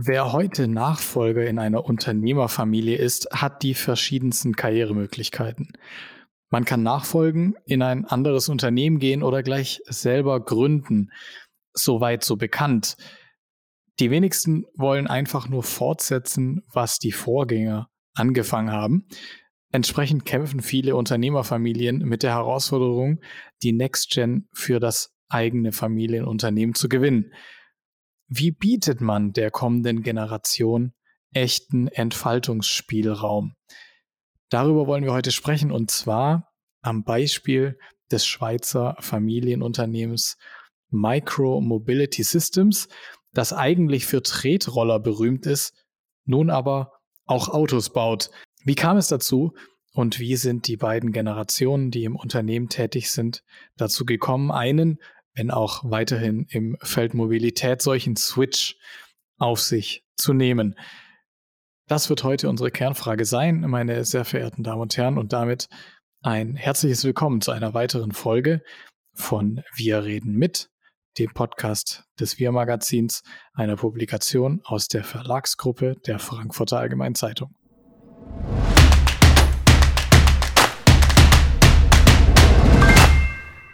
Wer heute Nachfolger in einer Unternehmerfamilie ist, hat die verschiedensten Karrieremöglichkeiten. Man kann nachfolgen, in ein anderes Unternehmen gehen oder gleich selber gründen. Soweit so bekannt. Die wenigsten wollen einfach nur fortsetzen, was die Vorgänger angefangen haben. Entsprechend kämpfen viele Unternehmerfamilien mit der Herausforderung, die Next Gen für das eigene Familienunternehmen zu gewinnen. Wie bietet man der kommenden Generation echten Entfaltungsspielraum? Darüber wollen wir heute sprechen und zwar am Beispiel des Schweizer Familienunternehmens Micro Mobility Systems, das eigentlich für Tretroller berühmt ist, nun aber auch Autos baut. Wie kam es dazu und wie sind die beiden Generationen, die im Unternehmen tätig sind, dazu gekommen, einen wenn auch weiterhin im Feld Mobilität, solchen Switch auf sich zu nehmen. Das wird heute unsere Kernfrage sein, meine sehr verehrten Damen und Herren, und damit ein herzliches Willkommen zu einer weiteren Folge von Wir reden mit, dem Podcast des Wir Magazins, einer Publikation aus der Verlagsgruppe der Frankfurter Allgemeinen Zeitung.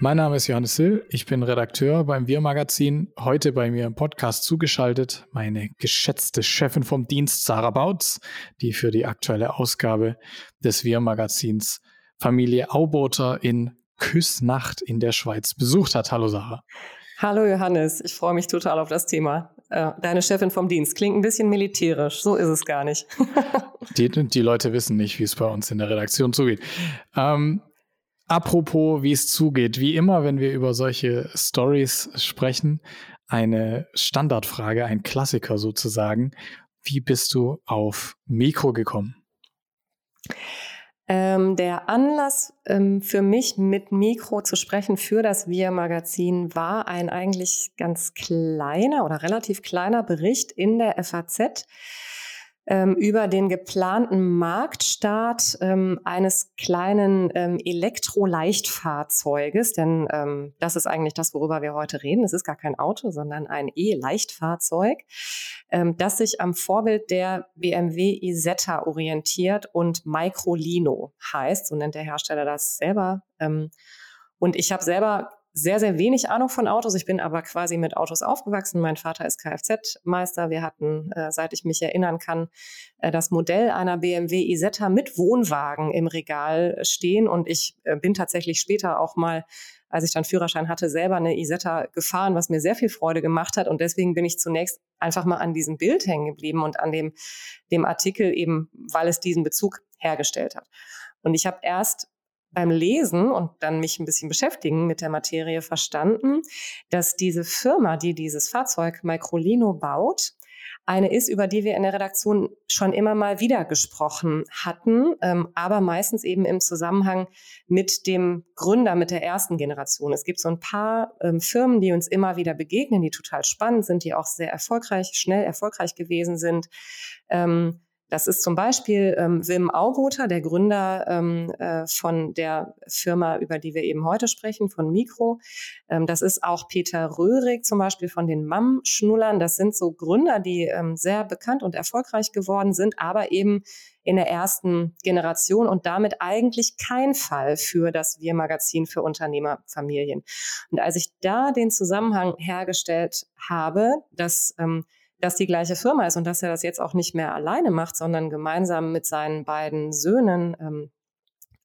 Mein Name ist Johannes Sill, ich bin Redakteur beim Wir Magazin. Heute bei mir im Podcast zugeschaltet meine geschätzte Chefin vom Dienst, Sarah Bautz, die für die aktuelle Ausgabe des Wir Magazins Familie Auboter in Küssnacht in der Schweiz besucht hat. Hallo Sarah. Hallo Johannes, ich freue mich total auf das Thema. Äh, deine Chefin vom Dienst klingt ein bisschen militärisch, so ist es gar nicht. die, die Leute wissen nicht, wie es bei uns in der Redaktion zugeht. Ähm, Apropos, wie es zugeht, wie immer, wenn wir über solche Stories sprechen, eine Standardfrage, ein Klassiker sozusagen. Wie bist du auf Mikro gekommen? Ähm, der Anlass ähm, für mich mit Mikro zu sprechen für das Wir-Magazin war ein eigentlich ganz kleiner oder relativ kleiner Bericht in der FAZ ähm, über den geplanten Marktstart ähm, eines kleinen ähm, Elektroleichtfahrzeuges, denn ähm, das ist eigentlich das, worüber wir heute reden. Es ist gar kein Auto, sondern ein E-Leichtfahrzeug, ähm, das sich am Vorbild der BMW Isetta orientiert und Microlino heißt, so nennt der Hersteller das selber. Ähm, und ich habe selber sehr, sehr wenig Ahnung von Autos. Ich bin aber quasi mit Autos aufgewachsen. Mein Vater ist Kfz-Meister. Wir hatten, äh, seit ich mich erinnern kann, äh, das Modell einer BMW Isetta mit Wohnwagen im Regal stehen. Und ich äh, bin tatsächlich später auch mal, als ich dann Führerschein hatte, selber eine Isetta gefahren, was mir sehr viel Freude gemacht hat. Und deswegen bin ich zunächst einfach mal an diesem Bild hängen geblieben und an dem, dem Artikel eben, weil es diesen Bezug hergestellt hat. Und ich habe erst beim Lesen und dann mich ein bisschen beschäftigen mit der Materie verstanden, dass diese Firma, die dieses Fahrzeug Microlino baut, eine ist, über die wir in der Redaktion schon immer mal wieder gesprochen hatten, ähm, aber meistens eben im Zusammenhang mit dem Gründer, mit der ersten Generation. Es gibt so ein paar ähm, Firmen, die uns immer wieder begegnen, die total spannend sind, die auch sehr erfolgreich, schnell erfolgreich gewesen sind. Ähm, das ist zum Beispiel ähm, Wim Auboter, der Gründer ähm, äh, von der Firma, über die wir eben heute sprechen, von Mikro. Ähm, das ist auch Peter Röhrig zum Beispiel von den Mamm-Schnullern. Das sind so Gründer, die ähm, sehr bekannt und erfolgreich geworden sind, aber eben in der ersten Generation und damit eigentlich kein Fall für das Wir-Magazin für Unternehmerfamilien. Und als ich da den Zusammenhang hergestellt habe, dass ähm, dass die gleiche Firma ist und dass er das jetzt auch nicht mehr alleine macht, sondern gemeinsam mit seinen beiden Söhnen ähm,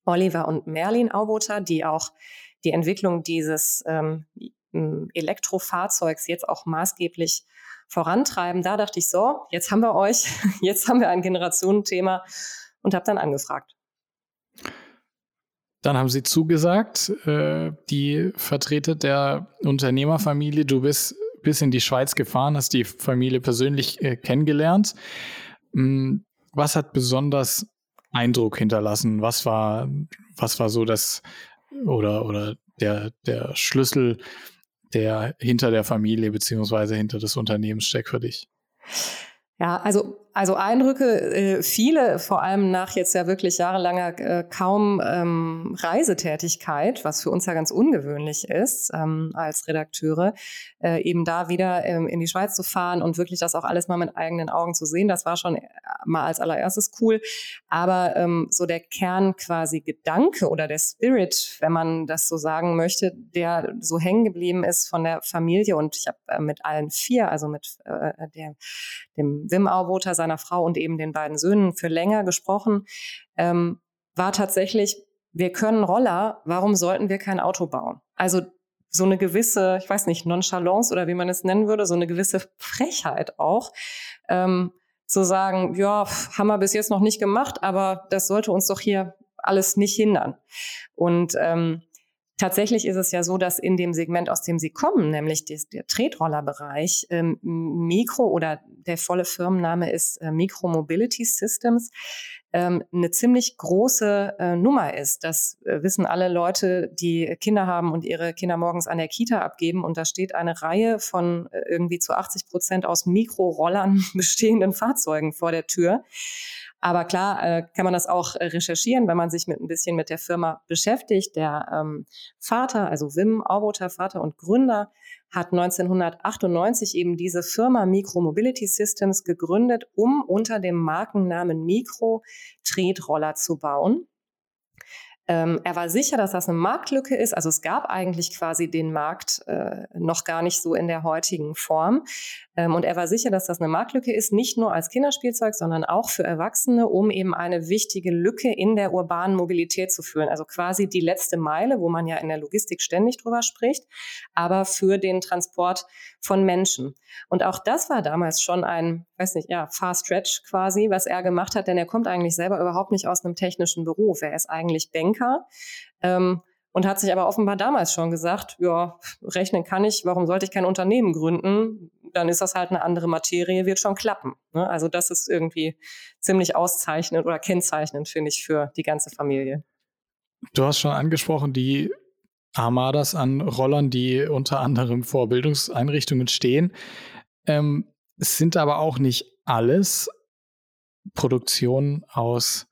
Oliver und Merlin Auboter, die auch die Entwicklung dieses ähm, Elektrofahrzeugs jetzt auch maßgeblich vorantreiben. Da dachte ich so, jetzt haben wir euch, jetzt haben wir ein Generationenthema und habe dann angefragt. Dann haben sie zugesagt, äh, die Vertreter der Unternehmerfamilie, du bist bis in die Schweiz gefahren, hast die Familie persönlich äh, kennengelernt. Hm, was hat besonders Eindruck hinterlassen? Was war, was war so das oder, oder der, der Schlüssel, der hinter der Familie beziehungsweise hinter des Unternehmens steckt für dich? Ja, also Also Eindrücke, äh, viele, vor allem nach jetzt ja wirklich jahrelanger äh, kaum ähm, Reisetätigkeit, was für uns ja ganz ungewöhnlich ist ähm, als Redakteure, äh, eben da wieder ähm, in die Schweiz zu fahren und wirklich das auch alles mal mit eigenen Augen zu sehen. Das war schon äh, mal als allererstes cool. Aber ähm, so der Kern quasi Gedanke oder der Spirit, wenn man das so sagen möchte, der so hängen geblieben ist von der Familie und ich habe äh, mit allen vier, also mit äh, der, dem Wim Auboter, seiner Frau und eben den beiden Söhnen für länger gesprochen, ähm, war tatsächlich, wir können Roller, warum sollten wir kein Auto bauen? Also so eine gewisse, ich weiß nicht, Nonchalance oder wie man es nennen würde, so eine gewisse Frechheit auch, ähm, zu sagen, ja, haben wir bis jetzt noch nicht gemacht, aber das sollte uns doch hier alles nicht hindern. Und ähm, Tatsächlich ist es ja so, dass in dem Segment, aus dem Sie kommen, nämlich des, der Tretrollerbereich, ähm, Mikro oder der volle Firmenname ist äh, Micro Mobility Systems, ähm, eine ziemlich große äh, Nummer ist. Das äh, wissen alle Leute, die Kinder haben und ihre Kinder morgens an der Kita abgeben. Und da steht eine Reihe von äh, irgendwie zu 80 Prozent aus Mikrorollern bestehenden Fahrzeugen vor der Tür. Aber klar äh, kann man das auch äh, recherchieren, wenn man sich mit ein bisschen mit der Firma beschäftigt. Der ähm, Vater, also Wim Auboter, Vater und Gründer, hat 1998 eben diese Firma Micro Mobility Systems gegründet, um unter dem Markennamen Micro Tretroller zu bauen. Ähm, er war sicher, dass das eine Marktlücke ist. Also es gab eigentlich quasi den Markt äh, noch gar nicht so in der heutigen Form. Ähm, und er war sicher, dass das eine Marktlücke ist, nicht nur als Kinderspielzeug, sondern auch für Erwachsene, um eben eine wichtige Lücke in der urbanen Mobilität zu füllen. Also quasi die letzte Meile, wo man ja in der Logistik ständig drüber spricht, aber für den Transport von Menschen. Und auch das war damals schon ein, weiß nicht, ja, Fast Stretch quasi, was er gemacht hat, denn er kommt eigentlich selber überhaupt nicht aus einem technischen Beruf. Er ist eigentlich Banker. Ähm, und hat sich aber offenbar damals schon gesagt, ja, rechnen kann ich, warum sollte ich kein Unternehmen gründen? Dann ist das halt eine andere Materie, wird schon klappen. Ne? Also das ist irgendwie ziemlich auszeichnend oder kennzeichnend, finde ich, für die ganze Familie. Du hast schon angesprochen, die Armadas an Rollern, die unter anderem vor Bildungseinrichtungen stehen. Ähm, es sind aber auch nicht alles Produktionen aus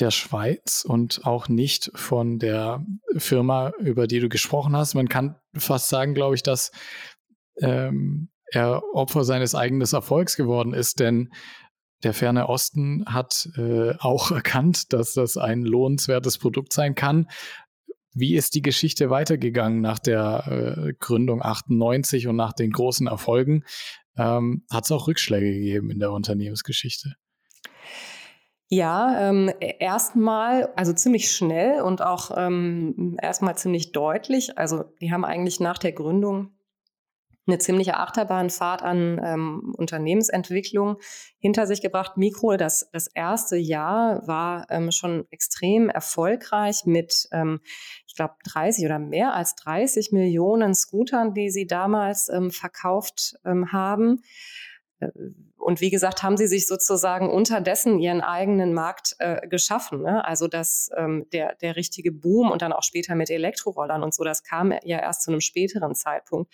der Schweiz und auch nicht von der Firma, über die du gesprochen hast. Man kann fast sagen, glaube ich, dass ähm, er Opfer seines eigenen Erfolgs geworden ist, denn der ferne Osten hat äh, auch erkannt, dass das ein lohnenswertes Produkt sein kann. Wie ist die Geschichte weitergegangen nach der äh, Gründung 98 und nach den großen Erfolgen? Ähm, hat es auch Rückschläge gegeben in der Unternehmensgeschichte? Ja, ähm, e-, erstmal, also ziemlich schnell und auch ähm, erstmal ziemlich deutlich. Also die haben eigentlich nach der Gründung eine ziemliche Achterbahnfahrt an ähm, Unternehmensentwicklung hinter sich gebracht. Mikro, das, das erste Jahr war ähm, schon extrem erfolgreich mit, ähm, ich glaube, 30 oder mehr als 30 Millionen Scootern, die sie damals ähm, verkauft ähm, haben. Und wie gesagt, haben sie sich sozusagen unterdessen ihren eigenen Markt äh, geschaffen. Ne? Also dass ähm, der, der richtige Boom und dann auch später mit Elektrorollern und so, das kam ja erst zu einem späteren Zeitpunkt.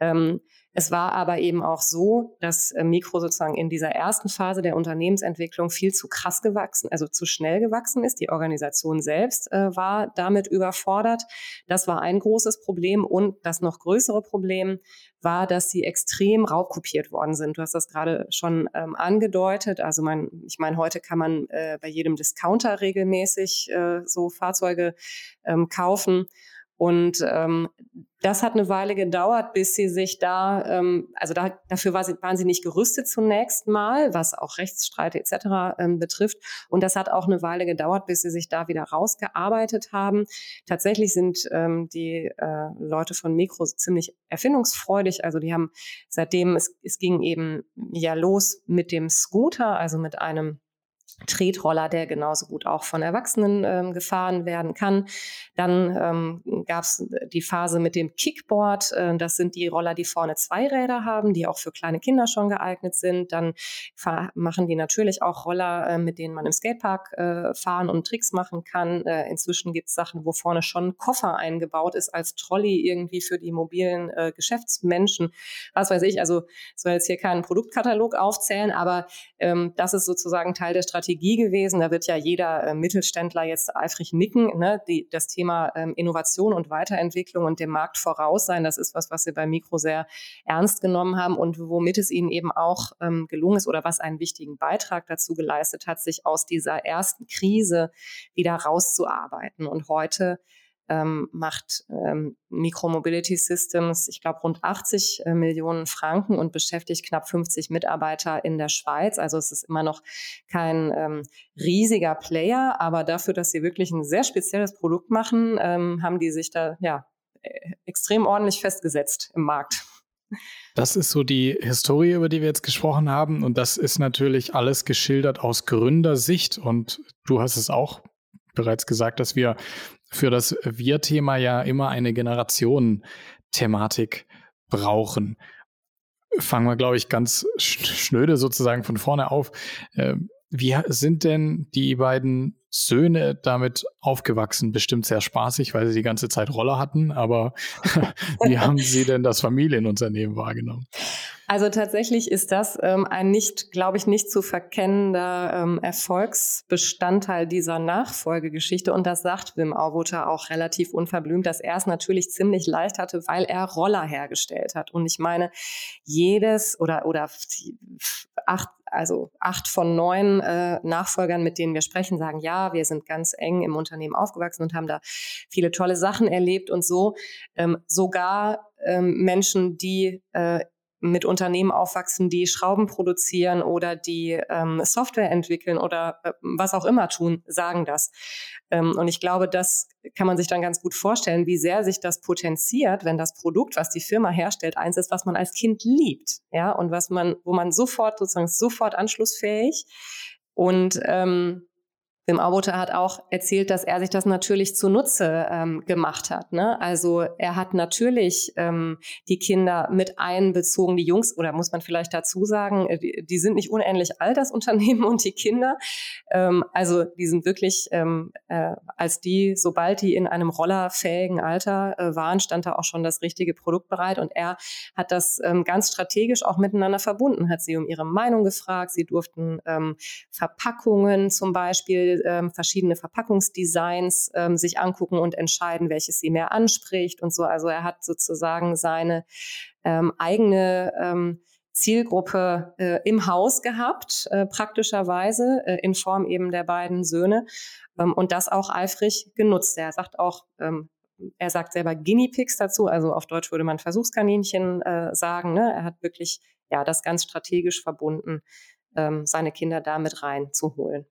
Ähm, es war aber eben auch so, dass äh, Mikro sozusagen in dieser ersten Phase der Unternehmensentwicklung viel zu krass gewachsen, also zu schnell gewachsen ist. Die Organisation selbst äh, war damit überfordert. Das war ein großes Problem. Und das noch größere Problem war, dass sie extrem raubkopiert worden sind. Du hast das gerade schon ähm, angedeutet. Also mein, ich meine, heute kann man äh, bei jedem Discounter regelmäßig äh, so Fahrzeuge ähm, kaufen. Und ähm, das hat eine Weile gedauert, bis sie sich da, ähm, also da, dafür war sie, waren sie nicht gerüstet zunächst mal, was auch Rechtsstreite etc. Ähm, betrifft. Und das hat auch eine Weile gedauert, bis sie sich da wieder rausgearbeitet haben. Tatsächlich sind ähm, die äh, Leute von Mikro ziemlich erfindungsfreudig. Also die haben seitdem, es, es ging eben ja los mit dem Scooter, also mit einem Tretroller, der genauso gut auch von Erwachsenen ähm, gefahren werden kann. Dann ähm, gab es die Phase mit dem Kickboard. Äh, das sind die Roller, die vorne zwei Räder haben, die auch für kleine Kinder schon geeignet sind. Dann machen die natürlich auch Roller, äh, mit denen man im Skatepark äh, fahren und Tricks machen kann. Äh, inzwischen gibt es Sachen, wo vorne schon ein Koffer eingebaut ist als Trolley irgendwie für die mobilen äh, Geschäftsmenschen. Was weiß ich, also soll jetzt hier keinen Produktkatalog aufzählen, aber ähm, das ist sozusagen Teil der Strategie Strategie gewesen. Da wird ja jeder äh, Mittelständler jetzt eifrig nicken. Ne? Die, das Thema ähm, Innovation und Weiterentwicklung und dem Markt voraus sein, das ist was, was wir bei Mikro sehr ernst genommen haben und womit es ihnen eben auch ähm, gelungen ist oder was einen wichtigen Beitrag dazu geleistet hat, sich aus dieser ersten Krise wieder rauszuarbeiten. Und heute ähm, macht ähm, Micromobility Systems, ich glaube, rund 80 äh, Millionen Franken und beschäftigt knapp 50 Mitarbeiter in der Schweiz. Also es ist immer noch kein ähm, riesiger Player, aber dafür, dass sie wirklich ein sehr spezielles Produkt machen, ähm, haben die sich da ja äh, extrem ordentlich festgesetzt im Markt. Das ist so die Historie, über die wir jetzt gesprochen haben. Und das ist natürlich alles geschildert aus Gründersicht. Und du hast es auch bereits gesagt, dass wir für das Wir-Thema ja immer eine Generationen-Thematik brauchen. Fangen wir, glaube ich, ganz schnöde sozusagen von vorne auf. Ähm, wie sind denn die beiden Söhne damit aufgewachsen? Bestimmt sehr spaßig, weil sie die ganze Zeit Roller hatten, aber wie haben sie denn das Familienunternehmen wahrgenommen? Also tatsächlich ist das ähm, ein nicht, glaube ich, nicht zu verkennender ähm, Erfolgsbestandteil dieser Nachfolgegeschichte. Und das sagt Wim Auwuter auch relativ unverblümt, dass er es natürlich ziemlich leicht hatte, weil er Roller hergestellt hat. Und ich meine, jedes oder, oder acht, also acht von neun äh, Nachfolgern, mit denen wir sprechen, sagen, ja, wir sind ganz eng im Unternehmen aufgewachsen und haben da viele tolle Sachen erlebt und so. Ähm, sogar ähm, Menschen, die äh, mit Unternehmen aufwachsen, die Schrauben produzieren oder die ähm, Software entwickeln oder äh, was auch immer tun, sagen das. Ähm, und ich glaube, das kann man sich dann ganz gut vorstellen, wie sehr sich das potenziert, wenn das Produkt, was die Firma herstellt, eins ist, was man als Kind liebt, ja, und was man, wo man sofort sozusagen sofort anschlussfähig und ähm, Wim Auboter hat auch erzählt, dass er sich das natürlich zunutze ähm, gemacht hat. Ne? Also er hat natürlich ähm, die Kinder mit einbezogen, die Jungs, oder muss man vielleicht dazu sagen, äh, die, die sind nicht unähnlich alt, das Unternehmen und die Kinder. Ähm, also die sind wirklich, ähm, äh, als die, sobald die in einem rollerfähigen Alter äh, waren, stand da auch schon das richtige Produkt bereit. Und er hat das ähm, ganz strategisch auch miteinander verbunden, hat sie um ihre Meinung gefragt. Sie durften ähm, Verpackungen zum Beispiel ähm, verschiedene Verpackungsdesigns ähm, sich angucken und entscheiden, welches sie mehr anspricht und so. Also er hat sozusagen seine ähm, eigene ähm, Zielgruppe äh, im Haus gehabt, äh, praktischerweise äh, in Form eben der beiden Söhne ähm, und das auch eifrig genutzt. Er sagt auch, ähm, er sagt selber Guinea Pigs dazu, also auf Deutsch würde man Versuchskaninchen äh, sagen. Ne? Er hat wirklich ja das ganz strategisch verbunden, ähm, seine Kinder da mit reinzuholen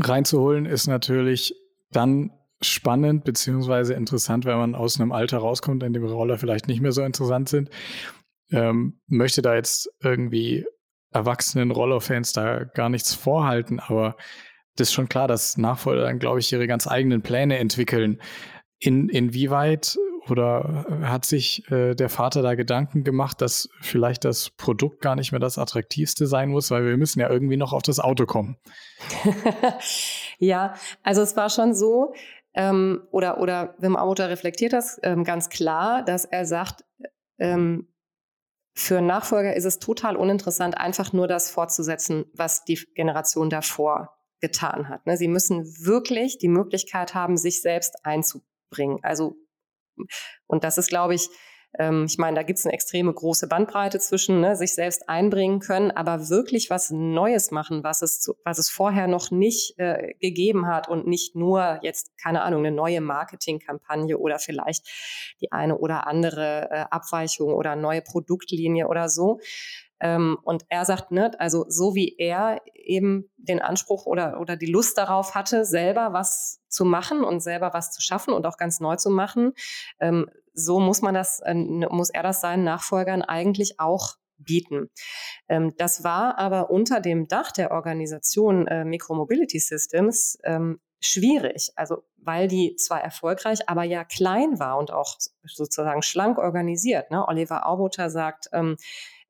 reinzuholen ist natürlich dann spannend beziehungsweise interessant, wenn man aus einem Alter rauskommt, in dem Roller vielleicht nicht mehr so interessant sind. Ähm, möchte da jetzt irgendwie erwachsenen Rollerfans da gar nichts vorhalten, aber das ist schon klar, dass Nachfolger dann, glaube ich, ihre ganz eigenen Pläne entwickeln. In, inwieweit oder hat sich äh, der Vater da Gedanken gemacht, dass vielleicht das Produkt gar nicht mehr das attraktivste sein muss, weil wir müssen ja irgendwie noch auf das Auto kommen? ja, also es war schon so, ähm, oder, oder Wim Auter reflektiert das ähm, ganz klar, dass er sagt, ähm, für Nachfolger ist es total uninteressant, einfach nur das fortzusetzen, was die Generation davor getan hat. Ne? Sie müssen wirklich die Möglichkeit haben, sich selbst einzubringen. Also und das ist, glaube ich, ähm, ich meine, da gibt es eine extreme große Bandbreite zwischen ne, sich selbst einbringen können, aber wirklich was Neues machen, was es, zu, was es vorher noch nicht äh, gegeben hat und nicht nur jetzt, keine Ahnung, eine neue Marketingkampagne oder vielleicht die eine oder andere äh, Abweichung oder neue Produktlinie oder so. Ähm, und er sagt, ne, also so wie er eben den Anspruch oder, oder die Lust darauf hatte, selber was zu machen und selber was zu schaffen und auch ganz neu zu machen, ähm, so muss man das, äh, muss er das seinen Nachfolgern eigentlich auch bieten. Ähm, das war aber unter dem Dach der Organisation äh, Micromobility Systems ähm, schwierig. Also weil die zwar erfolgreich, aber ja klein war und auch sozusagen schlank organisiert. Ne? Oliver Auboter sagt, ähm,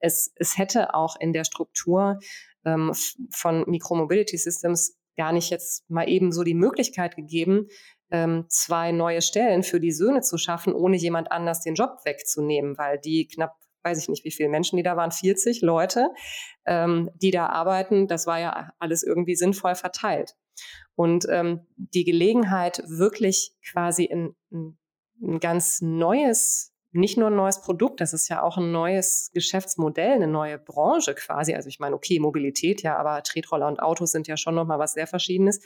es, es hätte auch in der Struktur ähm, von Micromobility Systems gar nicht jetzt mal eben so die Möglichkeit gegeben, ähm, zwei neue Stellen für die Söhne zu schaffen, ohne jemand anders den Job wegzunehmen, weil die knapp weiß ich nicht, wie viele Menschen die da waren, 40 Leute, ähm, die da arbeiten. Das war ja alles irgendwie sinnvoll verteilt. Und ähm, die Gelegenheit, wirklich quasi in, in ein ganz neues, nicht nur ein neues Produkt, das ist ja auch ein neues Geschäftsmodell, eine neue Branche quasi. Also ich meine, okay, Mobilität, ja, aber Tretroller und Autos sind ja schon nochmal was sehr Verschiedenes,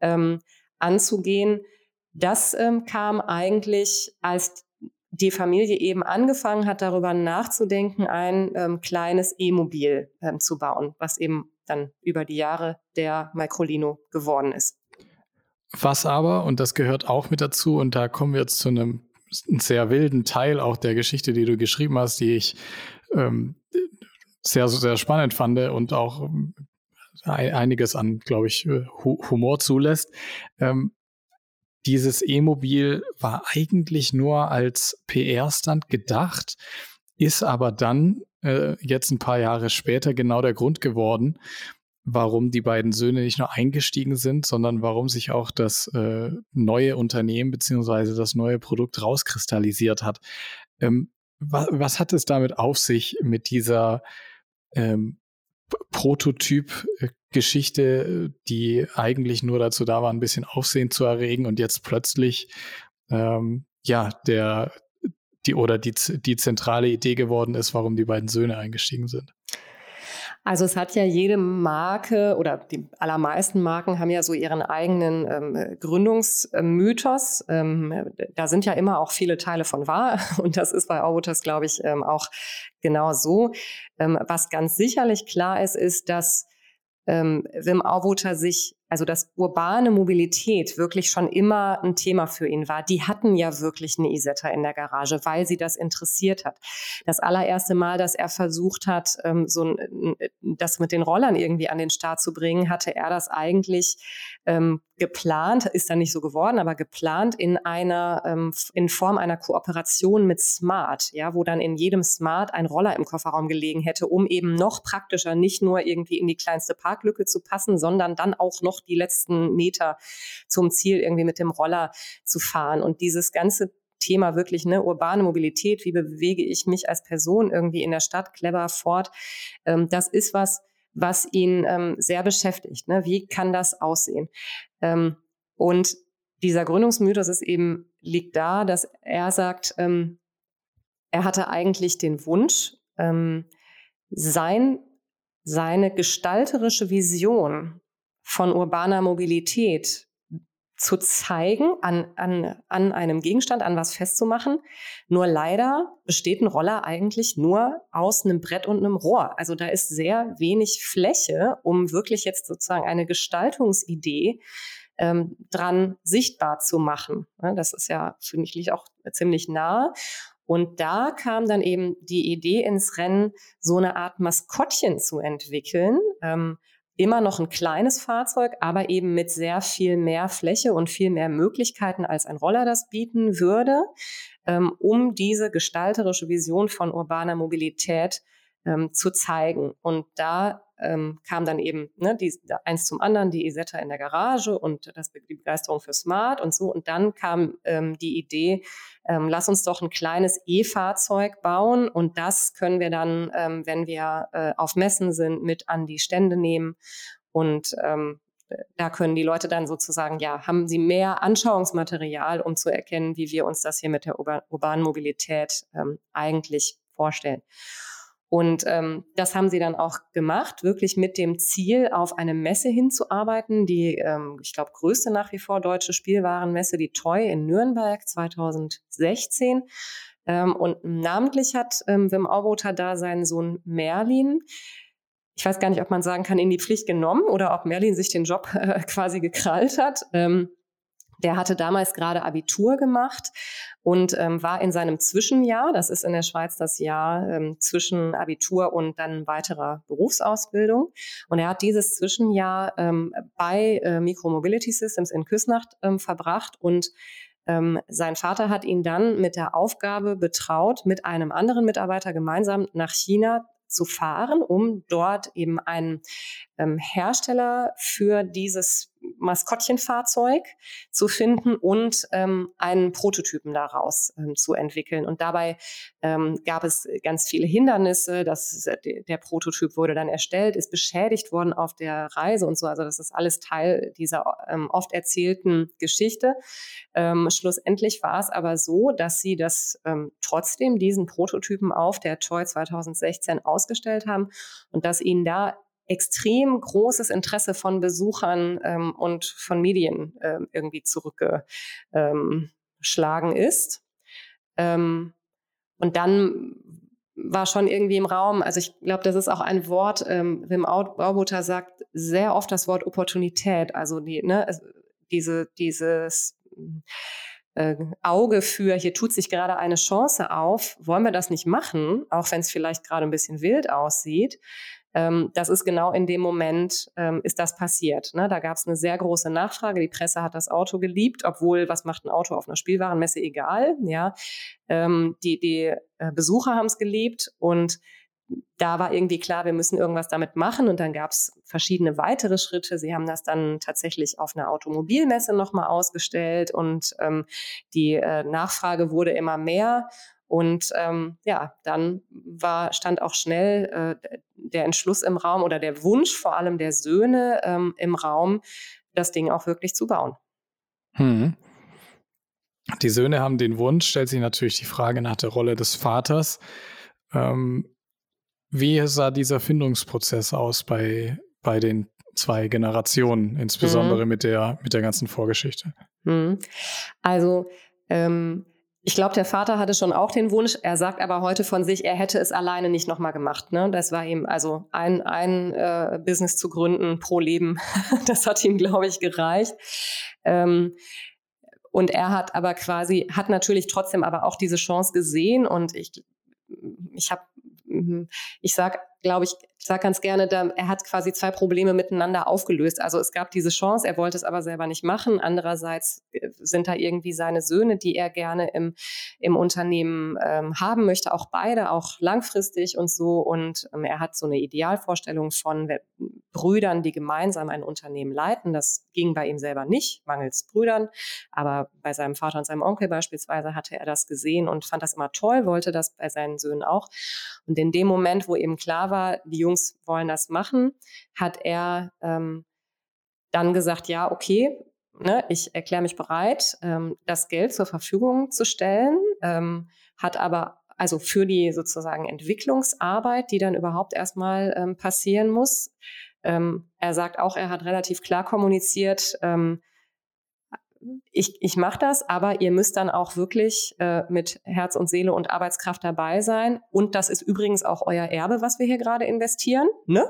ähm, anzugehen. Das ähm, kam eigentlich, als die Familie eben angefangen hat, darüber nachzudenken, ein ähm, kleines E-Mobil ähm, zu bauen, was eben dann über die Jahre der Microlino geworden ist. Was aber, und das gehört auch mit dazu, und da kommen wir jetzt zu einem sehr wilden Teil auch der Geschichte, die du geschrieben hast, die ich ähm, sehr, sehr spannend fand und auch ähm, einiges an, glaube ich, Humor zulässt. Ähm, dieses E-Mobil war eigentlich nur als PR-Stand gedacht, ist aber dann äh, jetzt ein paar Jahre später genau der Grund geworden, warum die beiden Söhne nicht nur eingestiegen sind, sondern warum sich auch das äh, neue Unternehmen beziehungsweise das neue Produkt rauskristallisiert hat. Ähm, wa was hat es damit auf sich mit dieser ähm, Prototyp-Geschichte, die eigentlich nur dazu da war, ein bisschen Aufsehen zu erregen und jetzt plötzlich ähm, ja der die oder die, die zentrale Idee geworden ist, warum die beiden Söhne eingestiegen sind. Also es hat ja jede Marke oder die allermeisten Marken haben ja so ihren eigenen ähm, Gründungsmythos. Ähm, da sind ja immer auch viele Teile von wahr und das ist bei Autos, glaube ich, ähm, auch genau so. Ähm, was ganz sicherlich klar ist, ist, dass ähm, Wim Auwoter sich also dass urbane Mobilität wirklich schon immer ein Thema für ihn war. Die hatten ja wirklich eine Isetta in der Garage, weil sie das interessiert hat. Das allererste Mal, dass er versucht hat, ähm, so ein, das mit den Rollern irgendwie an den Start zu bringen, hatte er das eigentlich ähm, geplant, ist dann nicht so geworden, aber geplant in einer, ähm, in Form einer Kooperation mit Smart, ja, wo dann in jedem Smart ein Roller im Kofferraum gelegen hätte, um eben noch praktischer nicht nur irgendwie in die kleinste Parklücke zu passen, sondern dann auch noch die letzten Meter zum Ziel irgendwie mit dem Roller zu fahren. Und dieses ganze Thema wirklich, ne, urbane Mobilität, wie bewege ich mich als Person irgendwie in der Stadt clever fort, ähm, das ist was, was ihn ähm, sehr beschäftigt. Ne? Wie kann das aussehen? Ähm, und dieser Gründungsmythos ist eben, liegt da, dass er sagt, ähm, er hatte eigentlich den Wunsch, ähm, sein, seine gestalterische Vision von urbaner Mobilität zu zeigen, an, an, an einem Gegenstand, an was festzumachen. Nur leider besteht ein Roller eigentlich nur aus einem Brett und einem Rohr. Also da ist sehr wenig Fläche, um wirklich jetzt sozusagen eine Gestaltungsidee ähm, dran sichtbar zu machen. das ist ja, finde ich, auch ziemlich nahe. Und da kam dann eben die Idee ins Rennen, so eine Art Maskottchen zu entwickeln, ähm, immer noch ein kleines Fahrzeug, aber eben mit sehr viel mehr Fläche und viel mehr Möglichkeiten, als ein Roller das bieten würde, ähm, um diese gestalterische Vision von urbaner Mobilität ähm, zu zeigen. Und da ähm, kam dann eben ne, die, eins zum anderen, die Isetta in der Garage und das, die Begeisterung für Smart und so. Und dann kam ähm, die Idee, ähm, lass uns doch ein kleines E-Fahrzeug bauen und das können wir dann, ähm, wenn wir äh, auf Messen sind, mit an die Stände nehmen. Und ähm, da können die Leute dann sozusagen, ja, haben sie mehr Anschauungsmaterial, um zu erkennen, wie wir uns das hier mit der urbanen Mobilität ähm, eigentlich vorstellen. Und ähm, das haben sie dann auch gemacht, wirklich mit dem Ziel, auf eine Messe hinzuarbeiten, die, ähm, ich glaube, größte nach wie vor deutsche Spielwarenmesse, die Toy in Nürnberg 2016. Ähm, und namentlich hat ähm, Wim Auboter da seinen Sohn Merlin, ich weiß gar nicht, ob man sagen kann, in die Pflicht genommen oder ob Merlin sich den Job äh, quasi gekrallt hat. Ähm, Der hatte damals gerade Abitur gemacht und ähm, war in seinem Zwischenjahr, das ist in der Schweiz das Jahr ähm, zwischen Abitur und dann weiterer Berufsausbildung. Und er hat dieses Zwischenjahr ähm, bei äh, Micromobility Systems in Küsnacht ähm, verbracht und ähm, sein Vater hat ihn dann mit der Aufgabe betraut, mit einem anderen Mitarbeiter gemeinsam nach China zu fahren, um dort eben einen ähm, Hersteller für dieses Maskottchenfahrzeug zu finden und ähm, einen Prototypen daraus ähm, zu entwickeln. Und dabei ähm, gab es ganz viele Hindernisse. Das, der Prototyp wurde dann erstellt, ist beschädigt worden auf der Reise und so. Also das ist alles Teil dieser ähm, oft erzählten Geschichte. Ähm, schlussendlich war es aber so, dass sie das ähm, trotzdem diesen Prototypen auf der Toy 2016 ausgestellt haben und dass ihnen da extrem großes Interesse von Besuchern ähm, und von Medien ähm, irgendwie zurückgeschlagen ähm, ist. Ähm, und dann war schon irgendwie im Raum, also ich glaube, das ist auch ein Wort, ähm, Wim Baubutter sagt sehr oft das Wort Opportunität, also die, ne, diese, dieses äh, Auge für, hier tut sich gerade eine Chance auf, wollen wir das nicht machen, auch wenn es vielleicht gerade ein bisschen wild aussieht ähm, das ist genau in dem Moment, ähm, ist das passiert. Ne? Da gab es eine sehr große Nachfrage. Die Presse hat das Auto geliebt, obwohl, was macht ein Auto auf einer Spielwarenmesse? Egal. Ja, ähm, Die, die äh, Besucher haben es geliebt und da war irgendwie klar, wir müssen irgendwas damit machen. Und dann gab es verschiedene weitere Schritte. Sie haben das dann tatsächlich auf einer Automobilmesse nochmal ausgestellt und ähm, die äh, Nachfrage wurde immer mehr. Und ähm, ja, dann war, stand auch schnell äh, der Entschluss im Raum oder der Wunsch vor allem der Söhne ähm, im Raum, das Ding auch wirklich zu bauen. Hm. Die Söhne haben den Wunsch, stellt sich natürlich die Frage nach der Rolle des Vaters. Ähm, wie sah dieser Findungsprozess aus bei, bei den zwei Generationen, insbesondere hm. mit, der, mit der ganzen Vorgeschichte? Hm. Also ähm, ich glaube, der Vater hatte schon auch den Wunsch. Er sagt aber heute von sich, er hätte es alleine nicht nochmal gemacht. Ne? Das war ihm also ein, ein äh, Business zu gründen pro Leben. das hat ihm, glaube ich, gereicht. Ähm, und er hat aber quasi, hat natürlich trotzdem aber auch diese Chance gesehen. Und ich, ich habe, ich sag glaube ich, ich sage ganz gerne, da, er hat quasi zwei Probleme miteinander aufgelöst. Also es gab diese Chance, er wollte es aber selber nicht machen. Andererseits äh, sind da irgendwie seine Söhne, die er gerne im, im Unternehmen ähm, haben möchte, auch beide, auch langfristig und so. Und ähm, er hat so eine Idealvorstellung von Brüdern, die gemeinsam ein Unternehmen leiten. Das ging bei ihm selber nicht, mangels Brüdern. Aber bei seinem Vater und seinem Onkel beispielsweise hatte er das gesehen und fand das immer toll, wollte das bei seinen Söhnen auch. Und in dem Moment, wo eben klar war, war, die Jungs wollen das machen, hat er ähm, dann gesagt, ja, okay, ne, ich erkläre mich bereit, ähm, das Geld zur Verfügung zu stellen, ähm, hat aber also für die sozusagen Entwicklungsarbeit, die dann überhaupt erstmal ähm, passieren muss. Ähm, er sagt auch, er hat relativ klar kommuniziert, ähm, ich, ich mache das, aber ihr müsst dann auch wirklich äh, mit Herz und Seele und Arbeitskraft dabei sein. Und das ist übrigens auch euer Erbe, was wir hier gerade investieren. Ne?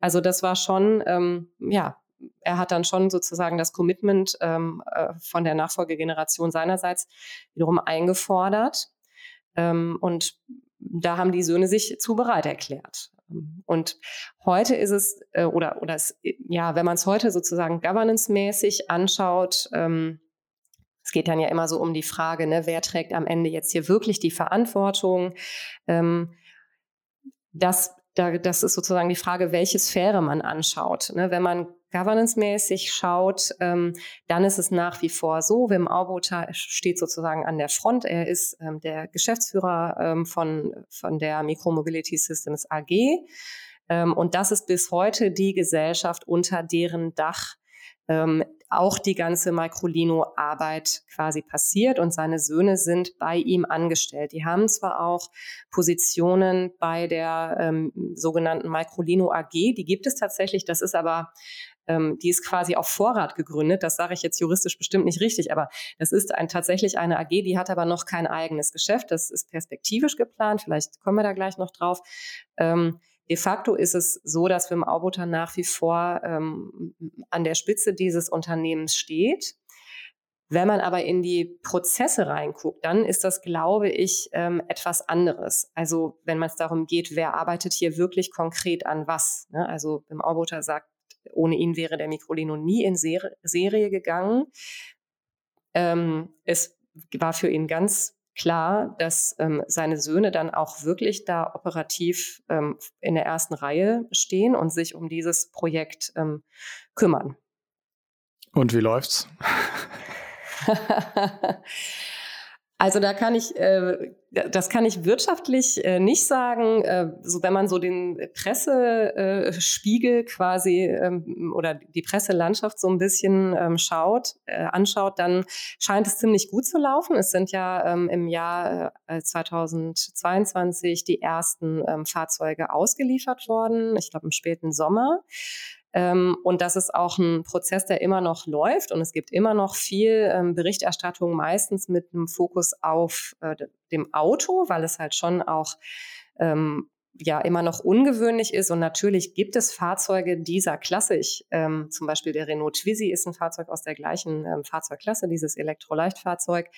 Also das war schon, ähm, ja, er hat dann schon sozusagen das Commitment ähm, äh, von der Nachfolgegeneration seinerseits wiederum eingefordert. Ähm, und da haben die Söhne sich zu bereit erklärt. Und heute ist es, äh, oder, oder es, ja, wenn man es heute sozusagen governance-mäßig anschaut, ähm, es geht dann ja immer so um die Frage, ne, wer trägt am Ende jetzt hier wirklich die Verantwortung? Ähm, das, da, das ist sozusagen die Frage, welche Sphäre man anschaut. Ne? Wenn man governance-mäßig schaut, ähm, dann ist es nach wie vor so, Wim Auboter steht sozusagen an der Front. Er ist ähm, der Geschäftsführer ähm, von, von der Micromobility Systems AG. Ähm, und das ist bis heute die Gesellschaft, unter deren Dach ähm, auch die ganze Microlino-Arbeit quasi passiert und seine Söhne sind bei ihm angestellt. Die haben zwar auch Positionen bei der ähm, sogenannten Microlino AG, die gibt es tatsächlich, das ist aber ähm, die ist quasi auf Vorrat gegründet. Das sage ich jetzt juristisch bestimmt nicht richtig, aber das ist ein, tatsächlich eine AG, die hat aber noch kein eigenes Geschäft. Das ist perspektivisch geplant. Vielleicht kommen wir da gleich noch drauf. Ähm, De facto ist es so, dass Wim Aubuter nach wie vor ähm, an der Spitze dieses Unternehmens steht. Wenn man aber in die Prozesse reinguckt, dann ist das, glaube ich, ähm, etwas anderes. Also wenn man es darum geht, wer arbeitet hier wirklich konkret an was. Ne? Also im Auboter sagt, ohne ihn wäre der Microlino nie in Serie gegangen. Ähm, es war für ihn ganz klar, dass ähm, seine Söhne dann auch wirklich da operativ ähm, in der ersten Reihe stehen und sich um dieses Projekt ähm, kümmern. Und wie läuft's? Also da kann ich, äh, das kann ich wirtschaftlich äh, nicht sagen. Äh, so wenn man so den Pressespiegel quasi ähm, oder die Presselandschaft so ein bisschen ähm, schaut, äh, anschaut, dann scheint es ziemlich gut zu laufen. Es sind ja ähm, im Jahr äh, 2022 die ersten ähm, Fahrzeuge ausgeliefert worden. Ich glaube im späten Sommer. Ähm, und das ist auch ein Prozess, der immer noch läuft und es gibt immer noch viel ähm, Berichterstattung, meistens mit einem Fokus auf äh, dem Auto, weil es halt schon auch ähm, ja immer noch ungewöhnlich ist. Und natürlich gibt es Fahrzeuge dieser Klasse. Ich, ähm, zum Beispiel der Renault Twizy ist ein Fahrzeug aus der gleichen ähm, Fahrzeugklasse, dieses Elektroleichtfahrzeug.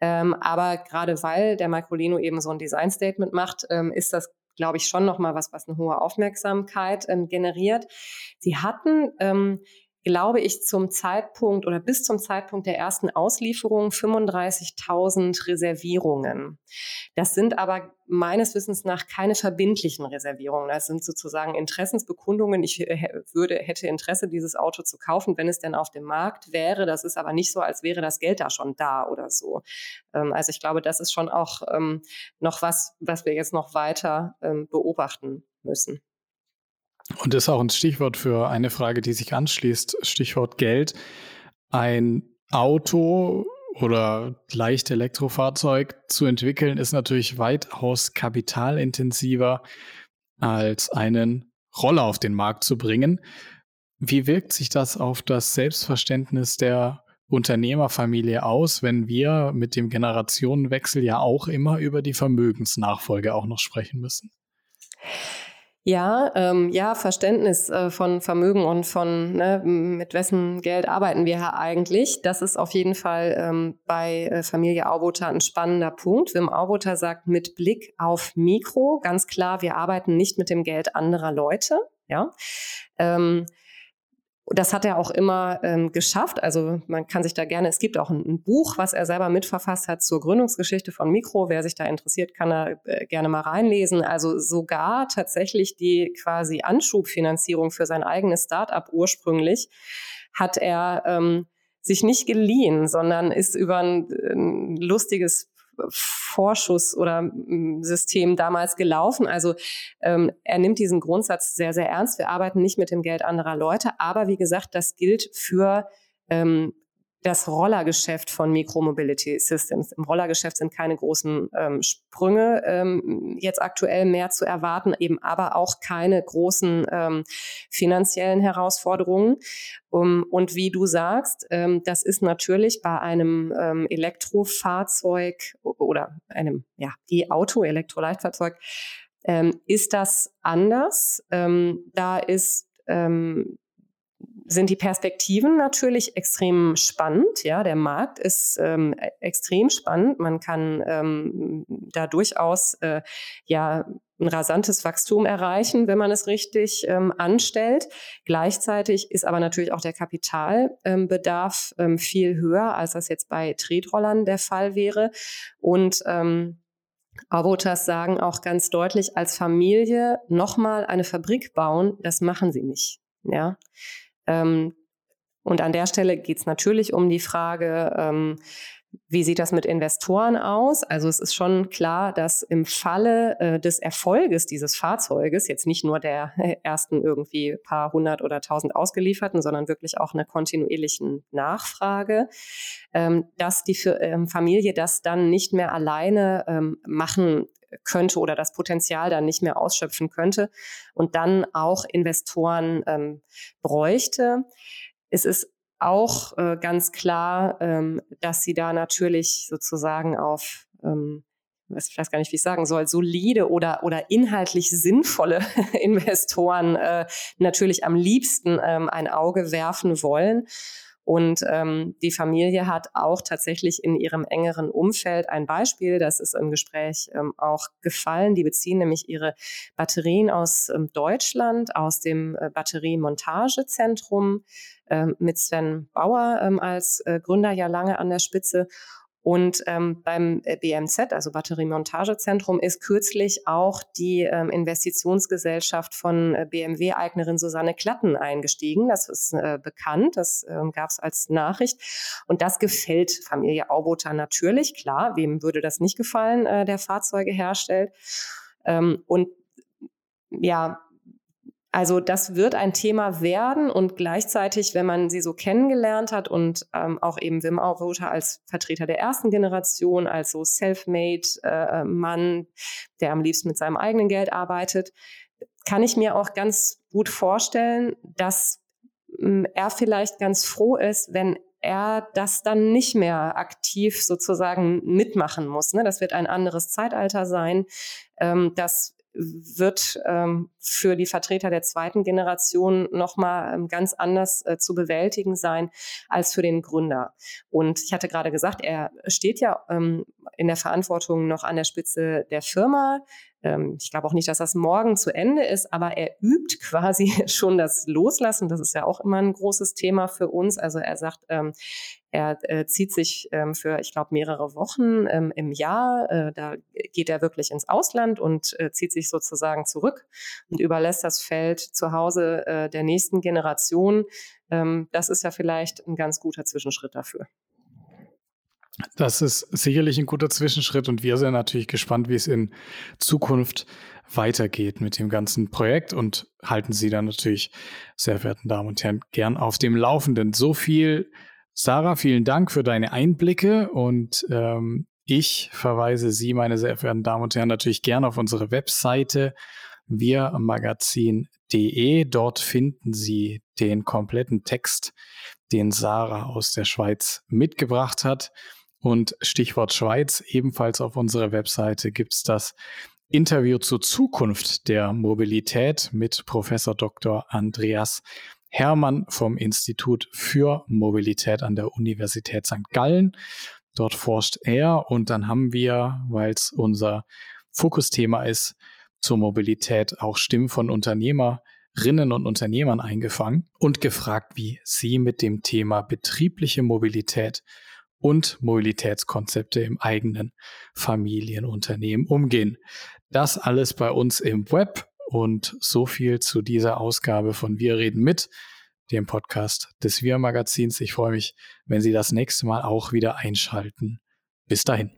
Ähm, aber gerade weil der Microlino eben so ein Design-Statement macht, ist das glaube ich, schon nochmal was, was eine hohe Aufmerksamkeit ähm, generiert. Sie hatten ähm, glaube ich, zum Zeitpunkt oder bis zum Zeitpunkt der ersten Auslieferung 35.000 Reservierungen. Das sind aber meines Wissens nach keine verbindlichen Reservierungen. Das sind sozusagen Interessensbekundungen. Ich äh, würde, hätte Interesse, dieses Auto zu kaufen, wenn es denn auf dem Markt wäre. Das ist aber nicht so, als wäre das Geld da schon da oder so. Ähm, also ich glaube, das ist schon auch ähm, noch was, was wir jetzt noch weiter ähm, beobachten müssen. Und ist auch ein Stichwort für eine Frage, die sich anschließt, Stichwort Geld. Ein Auto oder leicht Elektrofahrzeug zu entwickeln, ist natürlich weitaus kapitalintensiver als einen Roller auf den Markt zu bringen. Wie wirkt sich das auf das Selbstverständnis der Unternehmerfamilie aus, wenn wir mit dem Generationenwechsel ja auch immer über die Vermögensnachfolge auch noch sprechen müssen? Ja, ähm, ja, Verständnis äh, von Vermögen und von ne, mit wessen Geld arbeiten wir eigentlich. Das ist auf jeden Fall ähm, bei äh, Familie Auboter ein spannender Punkt. Wim Auboter sagt mit Blick auf Mikro ganz klar, wir arbeiten nicht mit dem Geld anderer Leute. Ja. Ähm, das hat er auch immer ähm, geschafft. Also man kann sich da gerne, es gibt auch ein, ein, Buch, was er selber mitverfasst hat zur Gründungsgeschichte von Mikro. Wer sich da interessiert, kann da äh, gerne mal reinlesen. Also sogar tatsächlich die quasi Anschubfinanzierung für sein eigenes Start-up ursprünglich hat er ähm, sich nicht geliehen, sondern ist über ein, ein lustiges Vorschuss oder mm, System damals gelaufen. Also ähm, er nimmt diesen Grundsatz sehr, sehr ernst. Wir arbeiten nicht mit dem Geld anderer Leute, aber wie gesagt, das gilt für ähm, das Rollergeschäft von Micromobility Systems. Im Rollergeschäft sind keine großen ähm, Sprünge ähm, jetzt aktuell mehr zu erwarten, eben aber auch keine großen ähm, finanziellen Herausforderungen. Um, und wie du sagst, ähm, das ist natürlich bei einem ähm, Elektrofahrzeug oder einem ja, E-Auto, Elektroleichtfahrzeug, ähm, ist das anders. Da ist ähm, sind die Perspektiven natürlich extrem spannend. Ja, der Markt ist ähm, e-, extrem spannend. Man kann ähm, da durchaus äh, ja ein rasantes Wachstum erreichen, wenn man es richtig ähm, anstellt. Gleichzeitig ist aber natürlich auch der Kapitalbedarf ähm, viel höher, als das jetzt bei Tretrollern der Fall wäre. Und ähm, Avotas sagen auch ganz deutlich, als Familie nochmal eine Fabrik bauen, das machen sie nicht. Ja, ähm, und an der Stelle geht es natürlich um die Frage, ähm, wie sieht das mit Investoren aus? Also es ist schon klar, dass im Falle äh, des Erfolges dieses Fahrzeuges, jetzt nicht nur der ersten irgendwie paar hundert oder tausend ausgelieferten, sondern wirklich auch einer kontinuierlichen Nachfrage, ähm, dass die für, ähm, Familie das dann nicht mehr alleine ähm, machen könnte oder das Potenzial dann nicht mehr ausschöpfen könnte und dann auch Investoren ähm, bräuchte. Es ist auch äh, ganz klar, ähm, dass sie da natürlich sozusagen auf ähm, ich weiß gar nicht, wie ich sagen soll, solide oder, oder inhaltlich sinnvolle Investoren äh, natürlich am liebsten ähm, ein Auge werfen wollen. Und ähm, die Familie hat auch tatsächlich in ihrem engeren Umfeld ein Beispiel, das ist im Gespräch ähm, auch gefallen. Die beziehen nämlich ihre Batterien aus ähm, Deutschland, aus dem äh, Batteriemontagezentrum äh, mit Sven Bauer ähm, als äh, Gründer ja lange an der Spitze. Und ähm, beim äh, BMZ, also Batteriemontagezentrum, ist kürzlich auch die ähm, Investitionsgesellschaft von äh, BMW-Eignerin Susanne Klatten eingestiegen. Das ist äh, bekannt, das ähm, gab es als Nachricht. Und das gefällt Familie Auboter natürlich, klar. Wem würde das nicht gefallen, äh, der Fahrzeuge herstellt? Ähm, und ja, also das wird ein Thema werden und gleichzeitig, wenn man sie so kennengelernt hat und ähm, auch eben Wim Auroter als Vertreter der ersten Generation, als so self-made äh, Mann, der am liebsten mit seinem eigenen Geld arbeitet, kann ich mir auch ganz gut vorstellen, dass äh, er vielleicht ganz froh ist, wenn er das dann nicht mehr aktiv sozusagen mitmachen muss. Ne? Das wird ein anderes Zeitalter sein. Ähm, das wird ähm, für die Vertreter der zweiten Generation nochmal ähm, ganz anders äh, zu bewältigen sein als für den Gründer. Und ich hatte gerade gesagt, er steht ja ähm, in der Verantwortung noch an der Spitze der Firma. Ähm, ich glaube auch nicht, dass das morgen zu Ende ist, aber er übt quasi schon das Loslassen. Das ist ja auch immer ein großes Thema für uns. Also er sagt, ähm, er äh, zieht sich ähm, für, ich glaube, mehrere Wochen im Jahr. Äh, da geht er wirklich ins Ausland und äh, zieht sich sozusagen zurück und überlässt das Feld zu Hause der nächsten Generation. Das ist ja vielleicht ein ganz guter Zwischenschritt dafür. Das ist sicherlich ein guter Zwischenschritt und wir sind natürlich gespannt, wie es in Zukunft weitergeht mit dem ganzen Projekt und halten Sie dann natürlich, sehr verehrten Damen und Herren, gern auf dem Laufenden. So viel, Sarah, vielen Dank für deine Einblicke und ähm, ich verweise Sie, meine sehr verehrten Damen und Herren, natürlich gern auf unsere Webseite wirmagazin.de. Dort finden Sie den kompletten Text, den Sarah aus der Schweiz mitgebracht hat. Und Stichwort Schweiz, ebenfalls auf unserer Webseite gibt es das Interview zur Zukunft der Mobilität mit Professor Dr. Andreas Hermann vom Institut für Mobilität an der Universität St. Gallen. Dort forscht er und dann haben wir, weil es unser Fokusthema ist, zur Mobilität auch Stimmen von Unternehmerinnen und Unternehmern eingefangen und gefragt, wie sie mit dem Thema betriebliche Mobilität und Mobilitätskonzepte im eigenen Familienunternehmen umgehen. Das alles bei uns im Web und so viel zu dieser Ausgabe von Wir reden mit, dem Podcast des Wir Magazins. Ich freue mich, wenn Sie das nächste Mal auch wieder einschalten. Bis dahin.